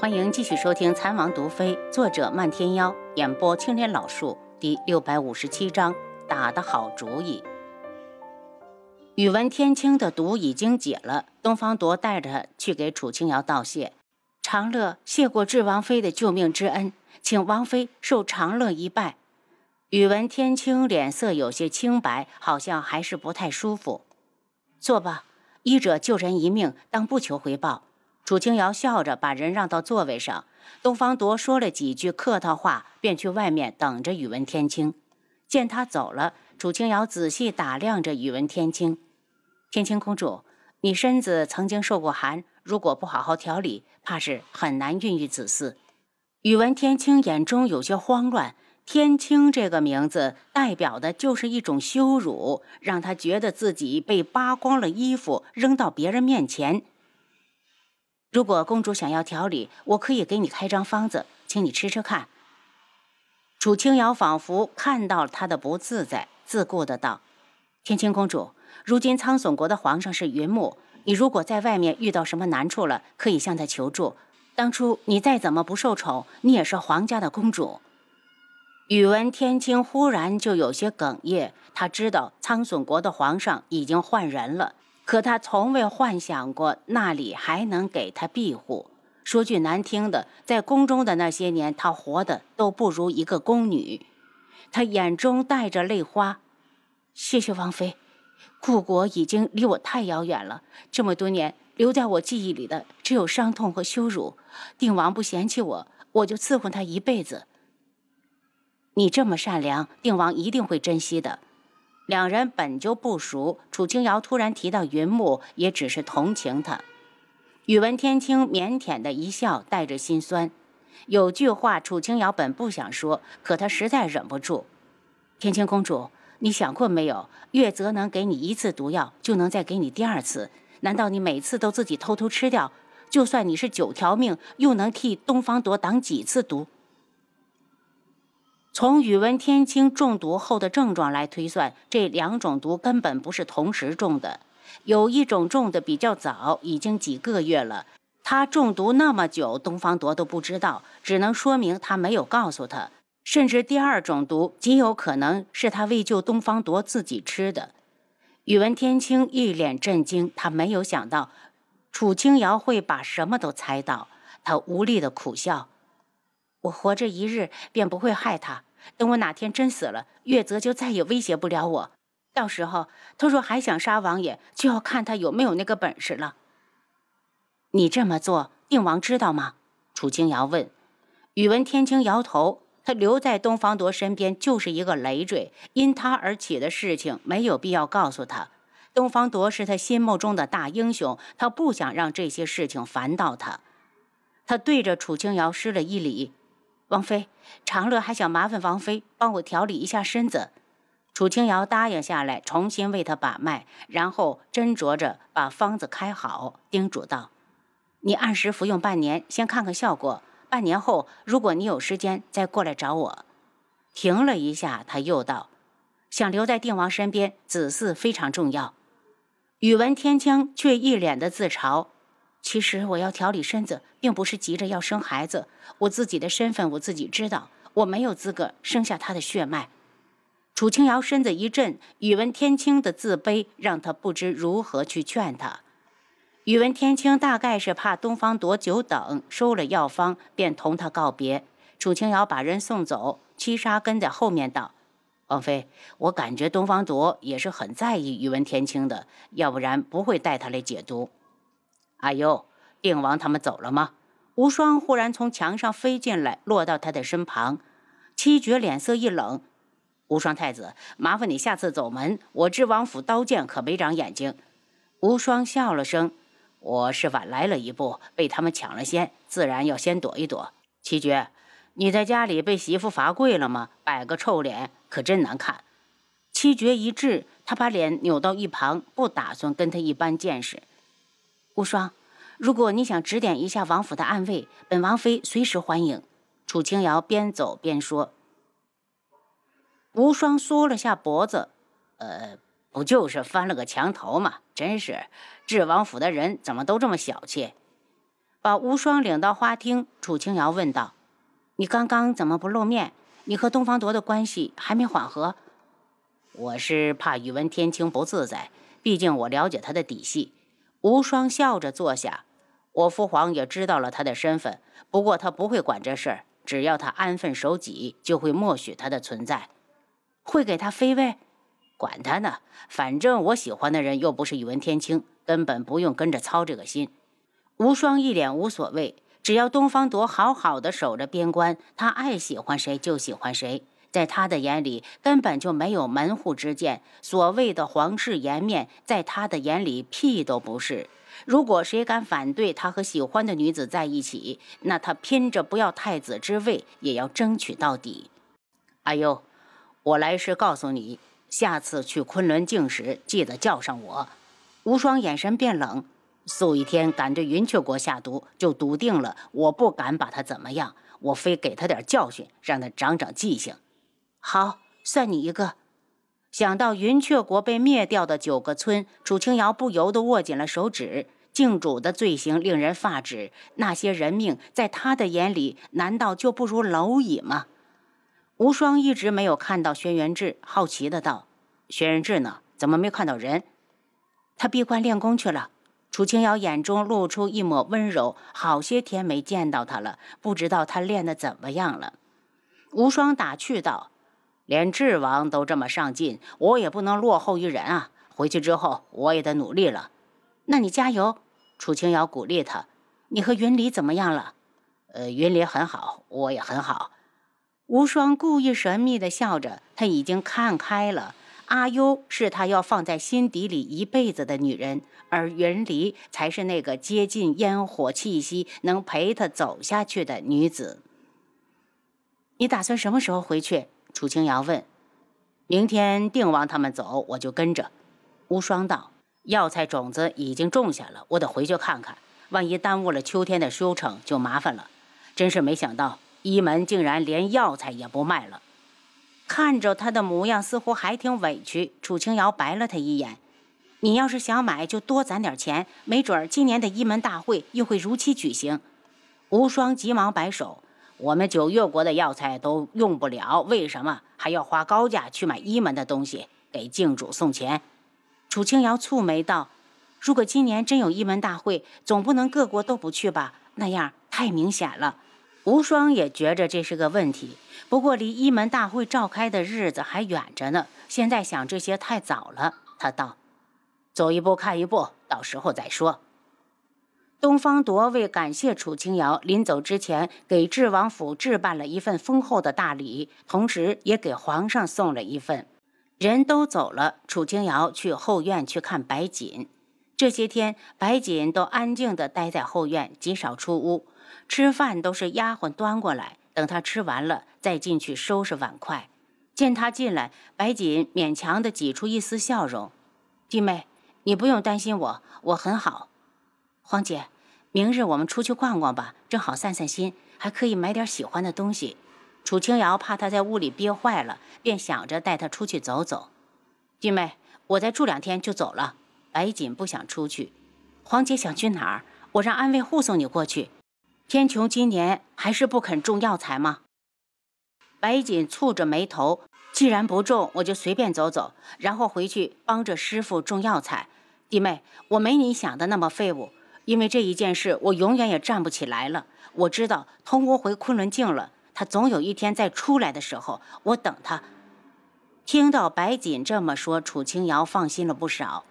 欢迎继续收听《残王毒妃》，作者漫天妖，演播青莲老树，第六百五十七章，打的好主意。宇文天青的毒已经解了，东方铎带着去给楚清瑶道谢。长乐谢过智王妃的救命之恩，请王妃受长乐一拜。宇文天青脸色有些清白，好像还是不太舒服。坐吧，医者救人一命，当不求回报。楚清瑶笑着把人让到座位上，东方铎说了几句客套话，便去外面等着宇文天青。见他走了，楚清瑶仔细打量着宇文天青。天青公主，你身子曾经受过寒，如果不好好调理，怕是很难孕育子嗣。宇文天青眼中有些慌乱，天青这个名字代表的就是一种羞辱，让他觉得自己被扒光了衣服扔到别人面前。如果公主想要调理，我可以给你开张方子，请你吃吃看。楚清瑶仿佛看到了他的不自在，自顾的道：“天青公主，如今苍隼国的皇上是云木，你如果在外面遇到什么难处了，可以向他求助。当初你再怎么不受宠，你也是皇家的公主。”宇文天青忽然就有些哽咽，他知道苍隼国的皇上已经换人了。可他从未幻想过那里还能给他庇护。说句难听的，在宫中的那些年，他活的都不如一个宫女。他眼中带着泪花。谢谢王妃，故国已经离我太遥远了。这么多年，留在我记忆里的只有伤痛和羞辱。定王不嫌弃我，我就伺候他一辈子。你这么善良，定王一定会珍惜的。两人本就不熟，楚清瑶突然提到云木，也只是同情他。宇文天青腼腆的一笑，带着心酸。有句话，楚清瑶本不想说，可她实在忍不住。天青公主，你想过没有？月泽能给你一次毒药，就能再给你第二次。难道你每次都自己偷偷吃掉？就算你是九条命，又能替东方朵挡几次毒？从宇文天青中毒后的症状来推算，这两种毒根本不是同时中的。有一种中的比较早，已经几个月了。他中毒那么久，东方铎都不知道，只能说明他没有告诉他。甚至第二种毒极有可能是他为救东方铎自己吃的。宇文天青一脸震惊，他没有想到楚清瑶会把什么都猜到。他无力的苦笑：“我活着一日，便不会害他。”等我哪天真死了，月泽就再也威胁不了我。到时候他若还想杀王爷，就要看他有没有那个本事了。你这么做，定王知道吗？楚清瑶问。宇文天青摇头，他留在东方铎身边就是一个累赘，因他而起的事情没有必要告诉他。东方铎是他心目中的大英雄，他不想让这些事情烦到他。他对着楚清瑶施了一礼。王妃，长乐还想麻烦王妃帮我调理一下身子。楚清瑶答应下来，重新为他把脉，然后斟酌着把方子开好，叮嘱道：“你按时服用半年，先看看效果。半年后，如果你有时间，再过来找我。”停了一下，他又道：“想留在定王身边，子嗣非常重要。”宇文天青却一脸的自嘲。其实我要调理身子，并不是急着要生孩子。我自己的身份我自己知道，我没有资格生下他的血脉。楚清瑶身子一震，宇文天青的自卑让他不知如何去劝他。宇文天青大概是怕东方铎久等，收了药方便同他告别。楚清瑶把人送走，七杀跟在后面道：“王妃，我感觉东方铎也是很在意宇文天青的，要不然不会带他来解毒。”阿优，定王他们走了吗？无双忽然从墙上飞进来，落到他的身旁。七绝脸色一冷：“无双太子，麻烦你下次走门，我知王府刀剑可没长眼睛。”无双笑了声：“我是晚来了一步，被他们抢了先，自然要先躲一躲。”七绝，你在家里被媳妇罚跪了吗？摆个臭脸，可真难看。七绝一滞，他把脸扭到一旁，不打算跟他一般见识。无双，如果你想指点一下王府的暗卫，本王妃随时欢迎。楚清瑶边走边说。无双缩了下脖子，呃，不就是翻了个墙头吗？真是，智王府的人怎么都这么小气？把无双领到花厅，楚清瑶问道：“你刚刚怎么不露面？你和东方铎的关系还没缓和？”我是怕宇文天青不自在，毕竟我了解他的底细。无双笑着坐下。我父皇也知道了他的身份，不过他不会管这事儿。只要他安分守己，就会默许他的存在，会给他妃位。管他呢，反正我喜欢的人又不是宇文天青，根本不用跟着操这个心。无双一脸无所谓，只要东方铎好好的守着边关，他爱喜欢谁就喜欢谁。在他的眼里，根本就没有门户之见。所谓的皇室颜面，在他的眼里屁都不是。如果谁敢反对他和喜欢的女子在一起，那他拼着不要太子之位也要争取到底。阿优，我来是告诉你，下次去昆仑镜时记得叫上我。无双眼神变冷，素一天敢对云雀国下毒，就笃定了我不敢把他怎么样，我非给他点教训，让他长长记性。好，算你一个。想到云雀国被灭掉的九个村，楚清瑶不由得握紧了手指。靖主的罪行令人发指，那些人命在他的眼里难道就不如蝼蚁吗？无双一直没有看到轩辕志，好奇的道：“轩辕志呢？怎么没看到人？”他闭关练功去了。楚清瑶眼中露出一抹温柔，好些天没见到他了，不知道他练得怎么样了。无双打趣道。连智王都这么上进，我也不能落后于人啊！回去之后，我也得努力了。那你加油！楚清瑶鼓励他。你和云离怎么样了？呃，云离很好，我也很好。无双故意神秘的笑着，他已经看开了。阿优是他要放在心底里一辈子的女人，而云离才是那个接近烟火气息、能陪他走下去的女子。你打算什么时候回去？楚清瑶问：“明天定王他们走，我就跟着。”无双道：“药材种子已经种下了，我得回去看看。万一耽误了秋天的收成，就麻烦了。真是没想到，一门竟然连药材也不卖了。”看着他的模样，似乎还挺委屈。楚清瑶白了他一眼：“你要是想买，就多攒点钱，没准儿今年的一门大会又会如期举行。”无双急忙摆手。我们九月国的药材都用不了，为什么还要花高价去买一门的东西给靖主送钱？楚清瑶蹙眉道：“如果今年真有一门大会，总不能各国都不去吧？那样太明显了。”无双也觉着这是个问题，不过离一门大会召开的日子还远着呢，现在想这些太早了。他道：“走一步看一步，到时候再说。”东方铎为感谢楚清瑶，临走之前给智王府置办了一份丰厚的大礼，同时也给皇上送了一份。人都走了，楚清瑶去后院去看白锦。这些天，白锦都安静地待在后院，极少出屋。吃饭都是丫鬟端过来，等他吃完了再进去收拾碗筷。见他进来，白锦勉强地挤出一丝笑容：“弟妹，你不用担心我，我很好。”黄姐，明日我们出去逛逛吧，正好散散心，还可以买点喜欢的东西。楚清瑶怕他在屋里憋坏了，便想着带他出去走走。弟妹，我再住两天就走了。白锦不想出去。黄姐想去哪儿？我让安卫护送你过去。天穹今年还是不肯种药材吗？白锦蹙着眉头，既然不种，我就随便走走，然后回去帮着师傅种药材。弟妹，我没你想的那么废物。因为这一件事，我永远也站不起来了。我知道通屋回昆仑镜了，他总有一天再出来的时候，我等他。听到白锦这么说，楚清瑶放心了不少。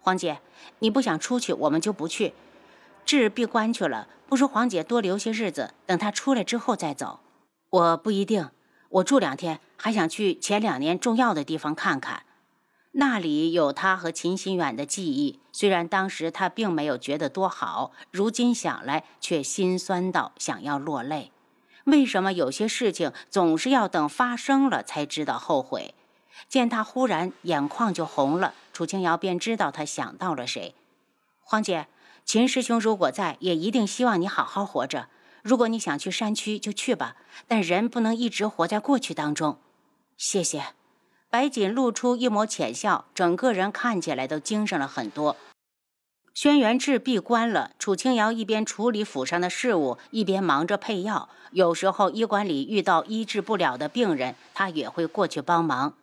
黄姐，你不想出去，我们就不去。志闭关去了，不如黄姐多留些日子，等他出来之后再走。我不一定，我住两天，还想去前两年重要的地方看看。那里有他和秦心远的记忆，虽然当时他并没有觉得多好，如今想来却心酸到想要落泪。为什么有些事情总是要等发生了才知道后悔？见他忽然眼眶就红了，楚清瑶便知道他想到了谁。黄姐，秦师兄如果在，也一定希望你好好活着。如果你想去山区，就去吧，但人不能一直活在过去当中。谢谢。白锦露出一抹浅笑，整个人看起来都精神了很多。轩辕志闭关了，楚清瑶一边处理府上的事务，一边忙着配药。有时候医馆里遇到医治不了的病人，他也会过去帮忙。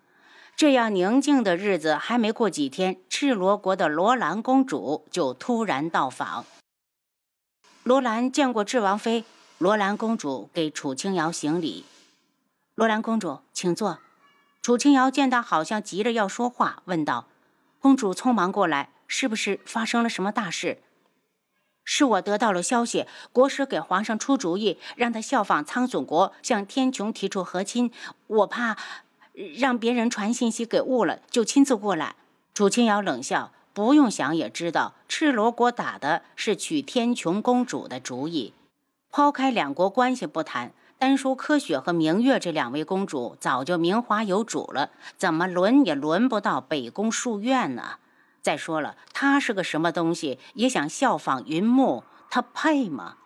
这样宁静的日子还没过几天，赤罗国的罗兰公主就突然到访。罗兰见过智王妃，罗兰公主给楚清瑶行礼。罗兰公主，请坐。楚清瑶见他好像急着要说话，问道：“公主匆忙过来。”是不是发生了什么大事？是我得到了消息，国师给皇上出主意，让他效仿苍隼国，向天穹提出和亲。我怕让别人传信息给误了，就亲自过来。楚清瑶冷笑，不用想也知道，赤罗国打的是娶天穹公主的主意。抛开两国关系不谈，单说柯雪和明月这两位公主，早就名花有主了，怎么轮也轮不到北宫书院呢？再说了，他是个什么东西，也想效仿云木，他配吗？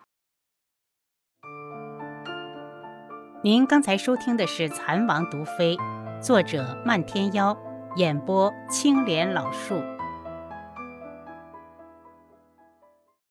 您刚才收听的是《蚕王毒妃》，作者漫天妖，演播青莲老树。